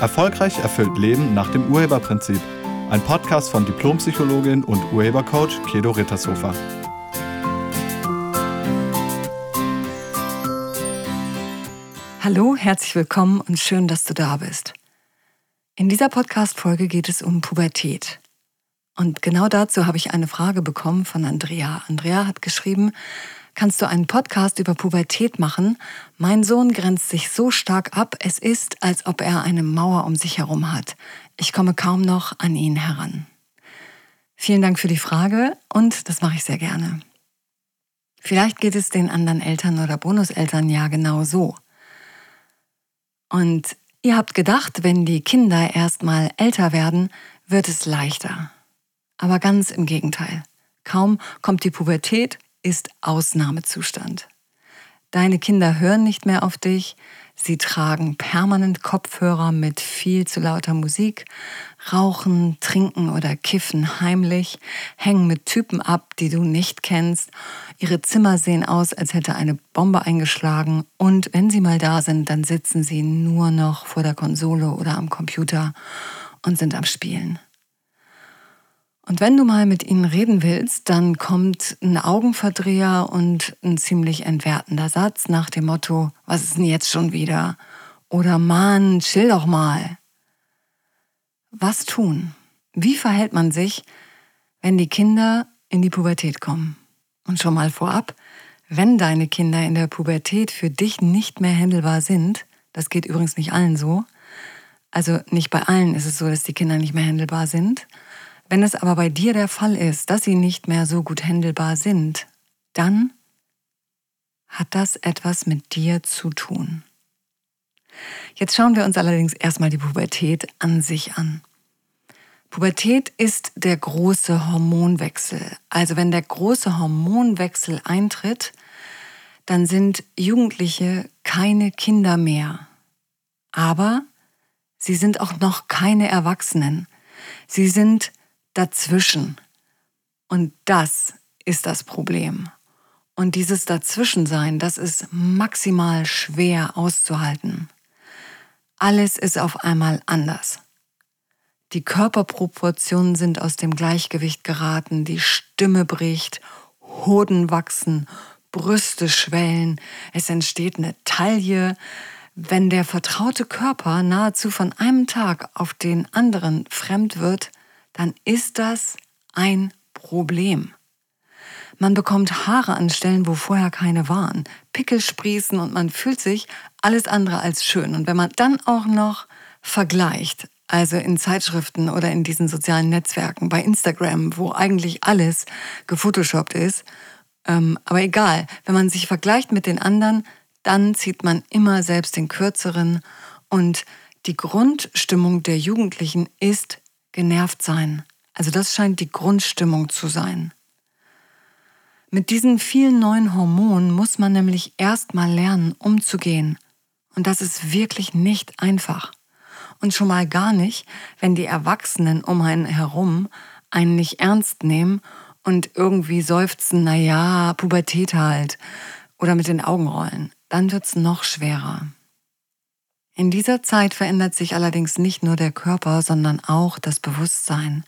Erfolgreich erfüllt Leben nach dem Urheberprinzip. Ein Podcast von Diplompsychologin und Urhebercoach Kedo Rittershofer. Hallo, herzlich willkommen und schön, dass du da bist. In dieser Podcast-Folge geht es um Pubertät. Und genau dazu habe ich eine Frage bekommen von Andrea. Andrea hat geschrieben, kannst du einen Podcast über Pubertät machen. Mein Sohn grenzt sich so stark ab, es ist, als ob er eine Mauer um sich herum hat. Ich komme kaum noch an ihn heran. Vielen Dank für die Frage und das mache ich sehr gerne. Vielleicht geht es den anderen Eltern oder Bonuseltern ja genau so. Und ihr habt gedacht, wenn die Kinder erstmal älter werden, wird es leichter. Aber ganz im Gegenteil. Kaum kommt die Pubertät, ist Ausnahmezustand. Deine Kinder hören nicht mehr auf dich, sie tragen permanent Kopfhörer mit viel zu lauter Musik, rauchen, trinken oder kiffen heimlich, hängen mit Typen ab, die du nicht kennst, ihre Zimmer sehen aus, als hätte eine Bombe eingeschlagen und wenn sie mal da sind, dann sitzen sie nur noch vor der Konsole oder am Computer und sind am Spielen. Und wenn du mal mit ihnen reden willst, dann kommt ein Augenverdreher und ein ziemlich entwertender Satz nach dem Motto, was ist denn jetzt schon wieder? Oder Mann, chill doch mal. Was tun? Wie verhält man sich, wenn die Kinder in die Pubertät kommen? Und schon mal vorab, wenn deine Kinder in der Pubertät für dich nicht mehr händelbar sind, das geht übrigens nicht allen so, also nicht bei allen ist es so, dass die Kinder nicht mehr händelbar sind, wenn es aber bei dir der Fall ist, dass sie nicht mehr so gut händelbar sind, dann hat das etwas mit dir zu tun. Jetzt schauen wir uns allerdings erstmal die Pubertät an sich an. Pubertät ist der große Hormonwechsel. Also wenn der große Hormonwechsel eintritt, dann sind Jugendliche keine Kinder mehr. Aber sie sind auch noch keine Erwachsenen. Sie sind dazwischen. Und das ist das Problem. Und dieses Dazwischensein, das ist maximal schwer auszuhalten. Alles ist auf einmal anders. Die Körperproportionen sind aus dem Gleichgewicht geraten, die Stimme bricht, Hoden wachsen, Brüste schwellen, es entsteht eine Taille. Wenn der vertraute Körper nahezu von einem Tag auf den anderen fremd wird, dann ist das ein Problem. Man bekommt Haare an Stellen, wo vorher keine waren, Pickel sprießen und man fühlt sich alles andere als schön. Und wenn man dann auch noch vergleicht, also in Zeitschriften oder in diesen sozialen Netzwerken, bei Instagram, wo eigentlich alles gefotoshoppt ist, ähm, aber egal, wenn man sich vergleicht mit den anderen, dann zieht man immer selbst den kürzeren und die Grundstimmung der Jugendlichen ist genervt sein. Also das scheint die Grundstimmung zu sein. Mit diesen vielen neuen Hormonen muss man nämlich erstmal lernen, umzugehen. Und das ist wirklich nicht einfach. Und schon mal gar nicht, wenn die Erwachsenen um einen herum einen nicht ernst nehmen und irgendwie seufzen, na ja, Pubertät halt, oder mit den Augen rollen. Dann wird's noch schwerer. In dieser Zeit verändert sich allerdings nicht nur der Körper, sondern auch das Bewusstsein.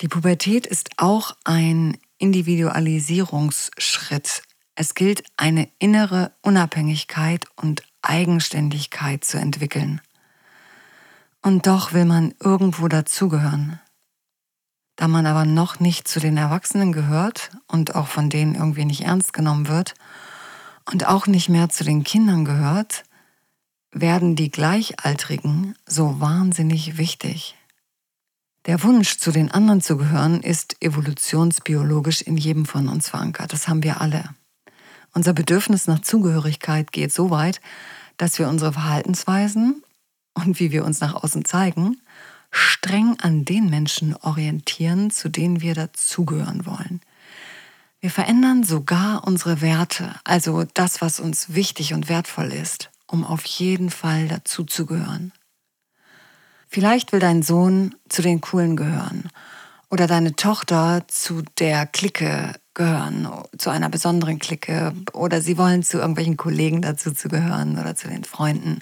Die Pubertät ist auch ein Individualisierungsschritt. Es gilt, eine innere Unabhängigkeit und Eigenständigkeit zu entwickeln. Und doch will man irgendwo dazugehören. Da man aber noch nicht zu den Erwachsenen gehört und auch von denen irgendwie nicht ernst genommen wird und auch nicht mehr zu den Kindern gehört, werden die Gleichaltrigen so wahnsinnig wichtig. Der Wunsch, zu den anderen zu gehören, ist evolutionsbiologisch in jedem von uns verankert. Das haben wir alle. Unser Bedürfnis nach Zugehörigkeit geht so weit, dass wir unsere Verhaltensweisen und wie wir uns nach außen zeigen, streng an den Menschen orientieren, zu denen wir dazugehören wollen. Wir verändern sogar unsere Werte, also das, was uns wichtig und wertvoll ist um auf jeden Fall dazuzugehören. Vielleicht will dein Sohn zu den Coolen gehören oder deine Tochter zu der Clique gehören, zu einer besonderen Clique oder sie wollen zu irgendwelchen Kollegen dazu zu gehören oder zu den Freunden.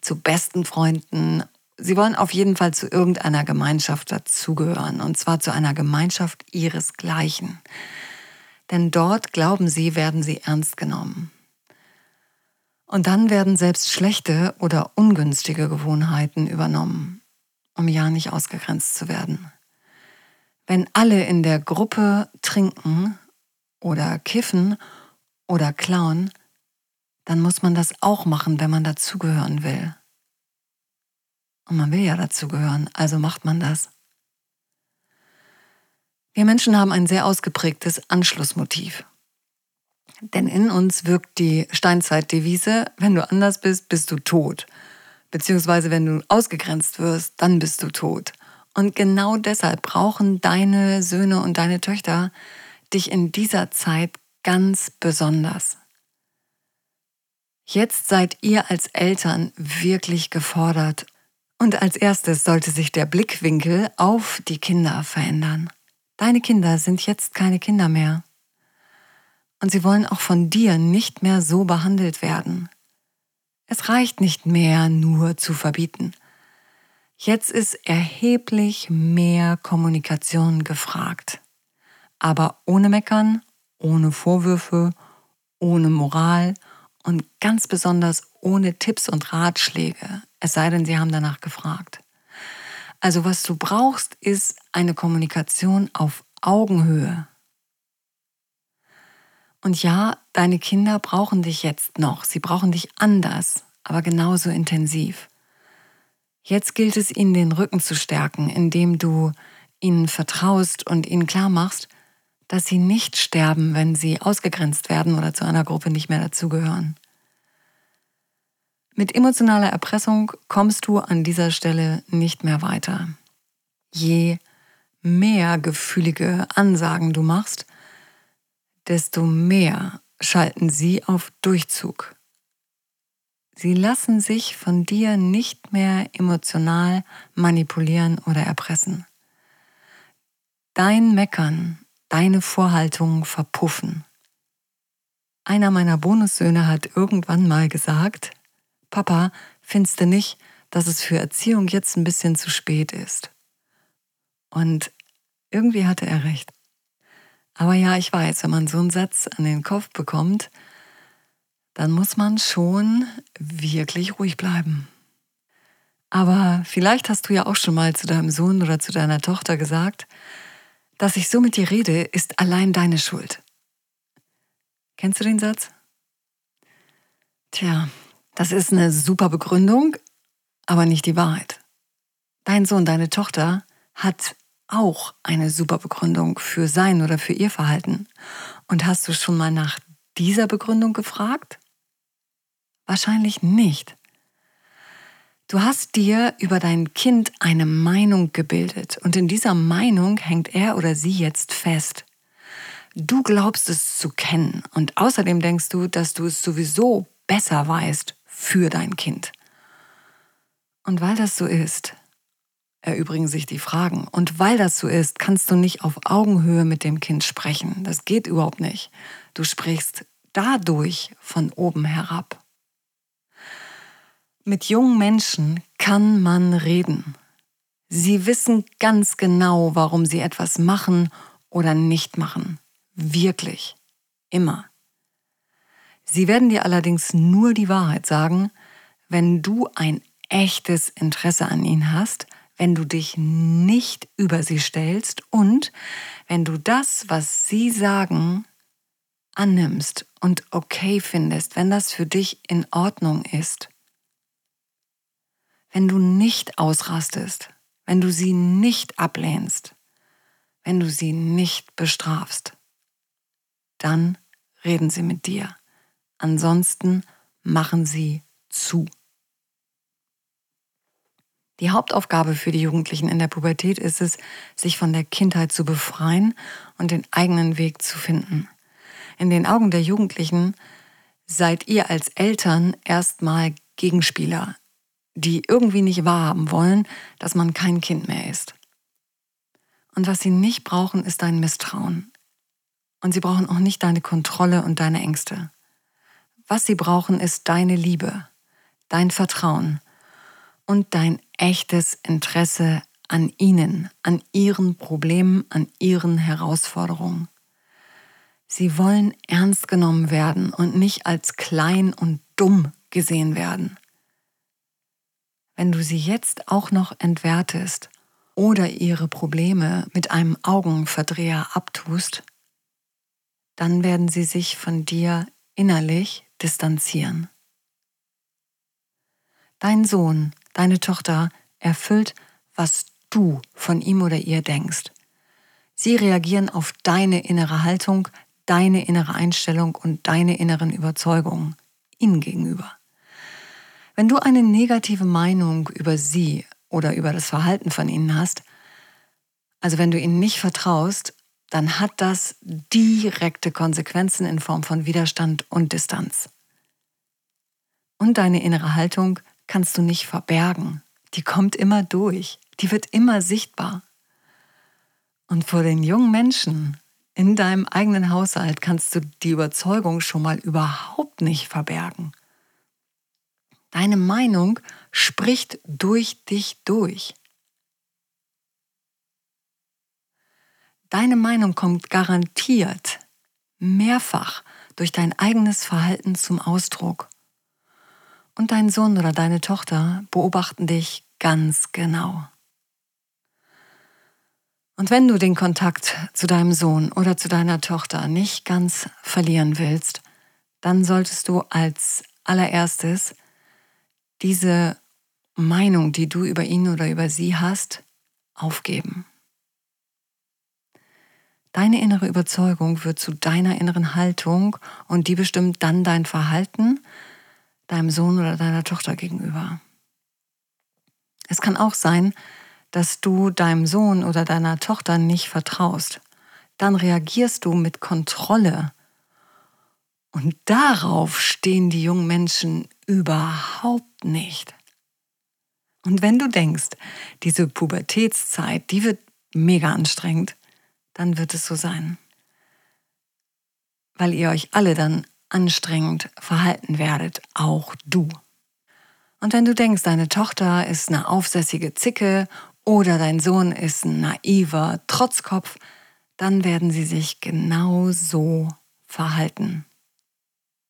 zu besten Freunden. Sie wollen auf jeden Fall zu irgendeiner Gemeinschaft dazugehören, und zwar zu einer Gemeinschaft ihresgleichen. Denn dort, glauben sie, werden sie ernst genommen. Und dann werden selbst schlechte oder ungünstige Gewohnheiten übernommen, um ja nicht ausgegrenzt zu werden. Wenn alle in der Gruppe trinken oder kiffen oder klauen, dann muss man das auch machen, wenn man dazugehören will. Und man will ja dazugehören, also macht man das. Wir Menschen haben ein sehr ausgeprägtes Anschlussmotiv. Denn in uns wirkt die Steinzeitdevise, wenn du anders bist, bist du tot. Beziehungsweise wenn du ausgegrenzt wirst, dann bist du tot. Und genau deshalb brauchen deine Söhne und deine Töchter dich in dieser Zeit ganz besonders. Jetzt seid ihr als Eltern wirklich gefordert. Und als erstes sollte sich der Blickwinkel auf die Kinder verändern. Deine Kinder sind jetzt keine Kinder mehr. Und sie wollen auch von dir nicht mehr so behandelt werden. Es reicht nicht mehr nur zu verbieten. Jetzt ist erheblich mehr Kommunikation gefragt. Aber ohne Meckern, ohne Vorwürfe, ohne Moral und ganz besonders ohne Tipps und Ratschläge, es sei denn, sie haben danach gefragt. Also was du brauchst, ist eine Kommunikation auf Augenhöhe. Und ja, deine Kinder brauchen dich jetzt noch, sie brauchen dich anders, aber genauso intensiv. Jetzt gilt es, ihnen den Rücken zu stärken, indem du ihnen vertraust und ihnen klar machst, dass sie nicht sterben, wenn sie ausgegrenzt werden oder zu einer Gruppe nicht mehr dazugehören. Mit emotionaler Erpressung kommst du an dieser Stelle nicht mehr weiter. Je mehr gefühlige Ansagen du machst, desto mehr schalten sie auf Durchzug. Sie lassen sich von dir nicht mehr emotional manipulieren oder erpressen. Dein Meckern, deine Vorhaltungen verpuffen. Einer meiner Bonussöhne hat irgendwann mal gesagt, Papa, findest du nicht, dass es für Erziehung jetzt ein bisschen zu spät ist? Und irgendwie hatte er recht. Aber ja, ich weiß, wenn man so einen Satz an den Kopf bekommt, dann muss man schon wirklich ruhig bleiben. Aber vielleicht hast du ja auch schon mal zu deinem Sohn oder zu deiner Tochter gesagt, dass ich so mit dir rede, ist allein deine Schuld. Kennst du den Satz? Tja, das ist eine super Begründung, aber nicht die Wahrheit. Dein Sohn, deine Tochter hat auch eine super Begründung für sein oder für ihr Verhalten. Und hast du schon mal nach dieser Begründung gefragt? Wahrscheinlich nicht. Du hast dir über dein Kind eine Meinung gebildet und in dieser Meinung hängt er oder sie jetzt fest. Du glaubst es zu kennen und außerdem denkst du, dass du es sowieso besser weißt für dein Kind. Und weil das so ist, erübrigen sich die Fragen. Und weil das so ist, kannst du nicht auf Augenhöhe mit dem Kind sprechen. Das geht überhaupt nicht. Du sprichst dadurch von oben herab. Mit jungen Menschen kann man reden. Sie wissen ganz genau, warum sie etwas machen oder nicht machen. Wirklich. Immer. Sie werden dir allerdings nur die Wahrheit sagen, wenn du ein echtes Interesse an ihnen hast, wenn du dich nicht über sie stellst und wenn du das, was sie sagen, annimmst und okay findest, wenn das für dich in Ordnung ist wenn du nicht ausrastest, wenn du sie nicht ablehnst, wenn du sie nicht bestrafst, dann reden sie mit dir. Ansonsten machen sie zu. Die Hauptaufgabe für die Jugendlichen in der Pubertät ist es, sich von der Kindheit zu befreien und den eigenen Weg zu finden. In den Augen der Jugendlichen seid ihr als Eltern erstmal Gegenspieler, die irgendwie nicht wahrhaben wollen, dass man kein Kind mehr ist. Und was sie nicht brauchen, ist dein Misstrauen. Und sie brauchen auch nicht deine Kontrolle und deine Ängste. Was sie brauchen, ist deine Liebe, dein Vertrauen und dein echtes Interesse an ihnen, an ihren Problemen, an ihren Herausforderungen. Sie wollen ernst genommen werden und nicht als klein und dumm gesehen werden. Wenn du sie jetzt auch noch entwertest oder ihre Probleme mit einem Augenverdreher abtust, dann werden sie sich von dir innerlich distanzieren. Dein Sohn, deine Tochter erfüllt, was du von ihm oder ihr denkst. Sie reagieren auf deine innere Haltung, deine innere Einstellung und deine inneren Überzeugungen ihnen gegenüber. Wenn du eine negative Meinung über sie oder über das Verhalten von ihnen hast, also wenn du ihnen nicht vertraust, dann hat das direkte Konsequenzen in Form von Widerstand und Distanz. Und deine innere Haltung kannst du nicht verbergen. Die kommt immer durch. Die wird immer sichtbar. Und vor den jungen Menschen in deinem eigenen Haushalt kannst du die Überzeugung schon mal überhaupt nicht verbergen. Deine Meinung spricht durch dich durch. Deine Meinung kommt garantiert mehrfach durch dein eigenes Verhalten zum Ausdruck. Und dein Sohn oder deine Tochter beobachten dich ganz genau. Und wenn du den Kontakt zu deinem Sohn oder zu deiner Tochter nicht ganz verlieren willst, dann solltest du als allererstes diese Meinung, die du über ihn oder über sie hast, aufgeben. Deine innere Überzeugung wird zu deiner inneren Haltung und die bestimmt dann dein Verhalten deinem Sohn oder deiner Tochter gegenüber. Es kann auch sein, dass du deinem Sohn oder deiner Tochter nicht vertraust. Dann reagierst du mit Kontrolle. Und darauf stehen die jungen Menschen überhaupt nicht. Und wenn du denkst, diese Pubertätszeit, die wird mega anstrengend, dann wird es so sein. Weil ihr euch alle dann anstrengend verhalten werdet, auch du. Und wenn du denkst, deine Tochter ist eine aufsässige Zicke oder dein Sohn ist ein naiver Trotzkopf, dann werden sie sich genau so verhalten.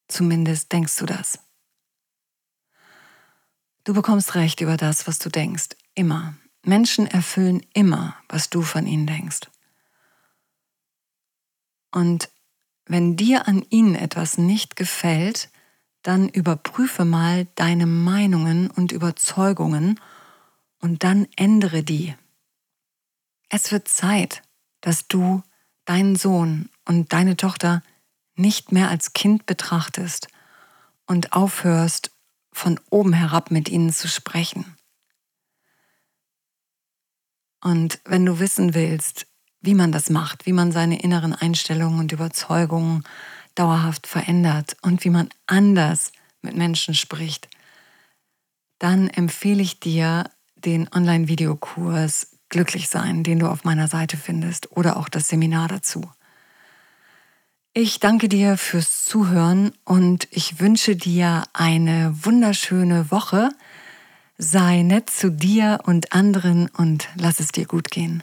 Zumindest denkst du das. Du bekommst recht über das, was du denkst. Immer. Menschen erfüllen immer, was du von ihnen denkst. Und wenn dir an ihnen etwas nicht gefällt, dann überprüfe mal deine Meinungen und Überzeugungen und dann ändere die. Es wird Zeit, dass du deinen Sohn und deine Tochter nicht mehr als Kind betrachtest und aufhörst, von oben herab mit ihnen zu sprechen. Und wenn du wissen willst, wie man das macht, wie man seine inneren Einstellungen und Überzeugungen dauerhaft verändert und wie man anders mit Menschen spricht, dann empfehle ich dir den Online-Videokurs Glücklich sein, den du auf meiner Seite findest oder auch das Seminar dazu. Ich danke dir fürs Zuhören und ich wünsche dir eine wunderschöne Woche. Sei nett zu dir und anderen und lass es dir gut gehen.